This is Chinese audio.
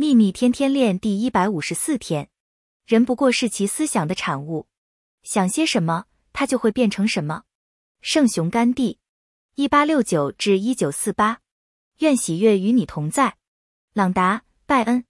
秘密天天练第一百五十四天，人不过是其思想的产物，想些什么，他就会变成什么。圣雄甘地，一八六九至一九四八。愿喜悦与你同在，朗达·拜恩。